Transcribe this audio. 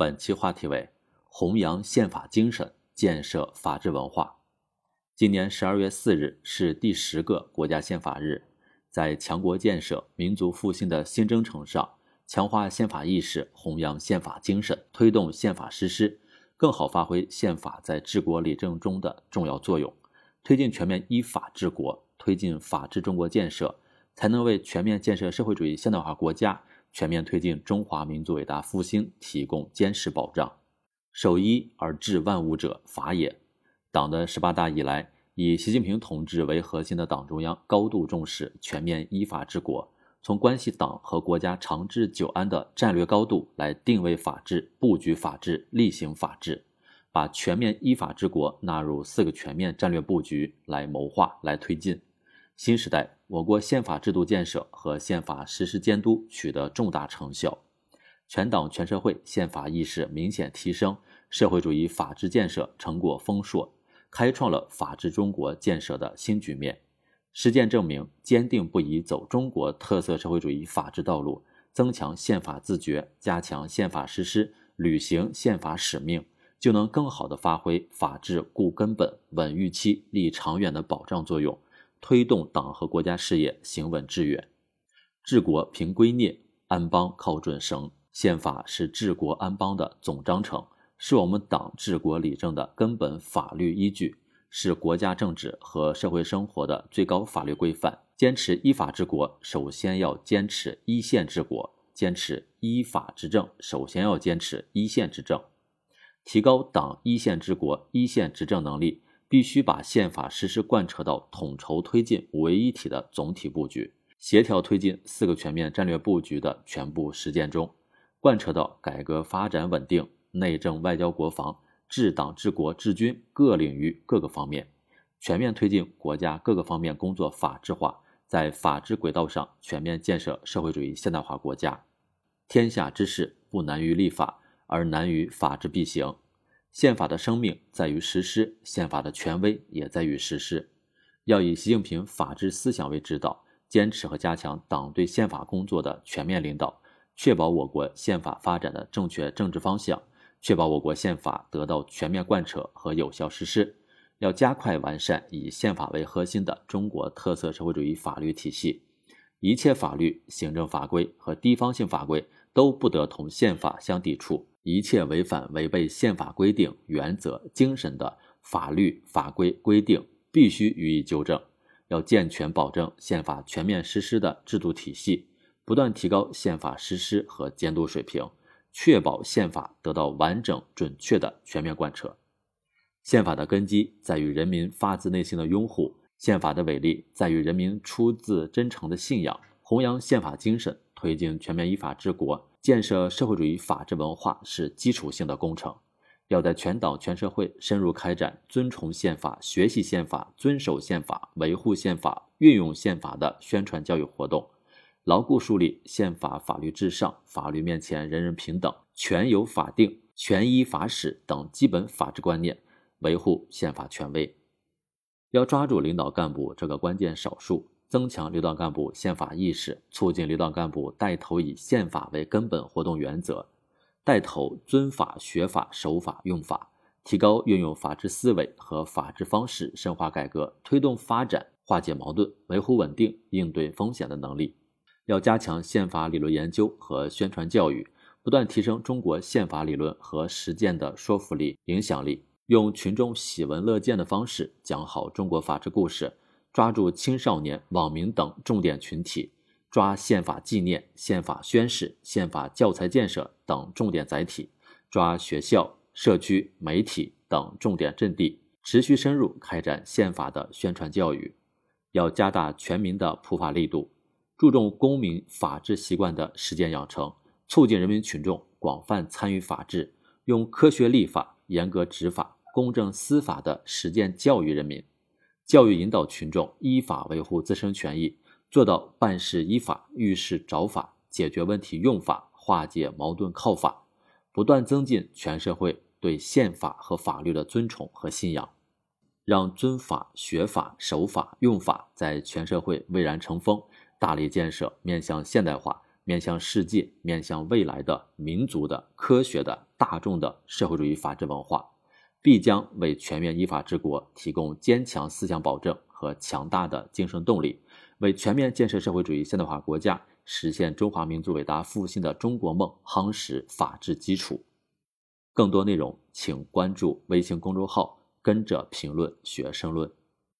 本期话题为弘扬宪法精神，建设法治文化。今年十二月四日是第十个国家宪法日，在强国建设、民族复兴的新征程上，强化宪法意识，弘扬宪法精神，推动宪法实施，更好发挥宪法在治国理政中的重要作用，推进全面依法治国，推进法治中国建设，才能为全面建设社会主义现代化国家。全面推进中华民族伟大复兴提供坚实保障。守一而治万物者，法也。党的十八大以来，以习近平同志为核心的党中央高度重视全面依法治国，从关系党和国家长治久安的战略高度来定位法治、布局法治、例行法治，把全面依法治国纳入四个全面战略布局来谋划、来推进。新时代，我国宪法制度建设和宪法实施监督取得重大成效，全党全社会宪法意识明显提升，社会主义法治建设成果丰硕，开创了法治中国建设的新局面。实践证明，坚定不移走中国特色社会主义法治道路，增强宪法自觉，加强宪法实施，履行宪法使命，就能更好地发挥法治固根本、稳预期、立长远的保障作用。推动党和国家事业行稳致远，治国凭规臬，安邦靠准绳。宪法是治国安邦的总章程，是我们党治国理政的根本法律依据，是国家政治和社会生活的最高法律规范。坚持依法治国，首先要坚持依宪治国；坚持依法执政，首先要坚持依宪执政。提高党依宪治国、依宪执政能力。必须把宪法实施贯彻到统筹推进为一体的总体布局，协调推进四个全面战略布局的全部实践中，贯彻到改革发展稳定、内政外交国防、治党治国治军各领域各个方面，全面推进国家各个方面工作法治化，在法治轨道上全面建设社会主义现代化国家。天下之事不难于立法，而难于法治必行。宪法的生命在于实施，宪法的权威也在于实施。要以习近平法治思想为指导，坚持和加强党对宪法工作的全面领导，确保我国宪法发展的正确政治方向，确保我国宪法得到全面贯彻和有效实施。要加快完善以宪法为核心的中国特色社会主义法律体系，一切法律、行政法规和地方性法规都不得同宪法相抵触。一切违反、违背宪法规定、原则、精神的法律法规规定，必须予以纠正。要健全保证宪法全面实施的制度体系，不断提高宪法实施和监督水平，确保宪法得到完整准确的全面贯彻。宪法的根基在于人民发自内心的拥护，宪法的伟力在于人民出自真诚的信仰。弘扬宪法精神，推进全面依法治国。建设社会主义法治文化是基础性的工程，要在全党全社会深入开展尊崇宪法、学习宪法、遵守宪法、维护宪法、运用宪法的宣传教育活动，牢固树立宪法法律至上、法律面前人人平等、权有法定、权依法使等基本法治观念，维护宪法权威。要抓住领导干部这个关键少数。增强领导干部宪法意识，促进领导干部带头以宪法为根本活动原则，带头尊法、学法、守法、用法，提高运用法治思维和法治方式，深化改革，推动发展，化解矛盾，维护稳定，应对风险的能力。要加强宪法理论研究和宣传教育，不断提升中国宪法理论和实践的说服力、影响力，用群众喜闻乐见的方式讲好中国法治故事。抓住青少年、网民等重点群体，抓宪法纪念、宪法宣誓、宪法教材建设等重点载体，抓学校、社区、媒体等重点阵地，持续深入开展宪法的宣传教育。要加大全民的普法力度，注重公民法治习惯的实践养成，促进人民群众广泛参与法治，用科学立法、严格执法、公正司法的实践教育人民。教育引导群众依法维护自身权益，做到办事依法、遇事找法、解决问题用法、化解矛盾靠法，不断增进全社会对宪法和法律的尊崇和信仰，让尊法、学法、守法、用法在全社会蔚然成风，大力建设面向现代化、面向世界、面向未来的民族的、科学的、大众的社会主义法治文化，必将为全面依法治国提供坚强思想保证和强大的精神动力，为全面建设社会主义现代化国家、实现中华民族伟大复兴的中国梦夯实法治基础。更多内容，请关注微信公众号“跟着评论学申论”。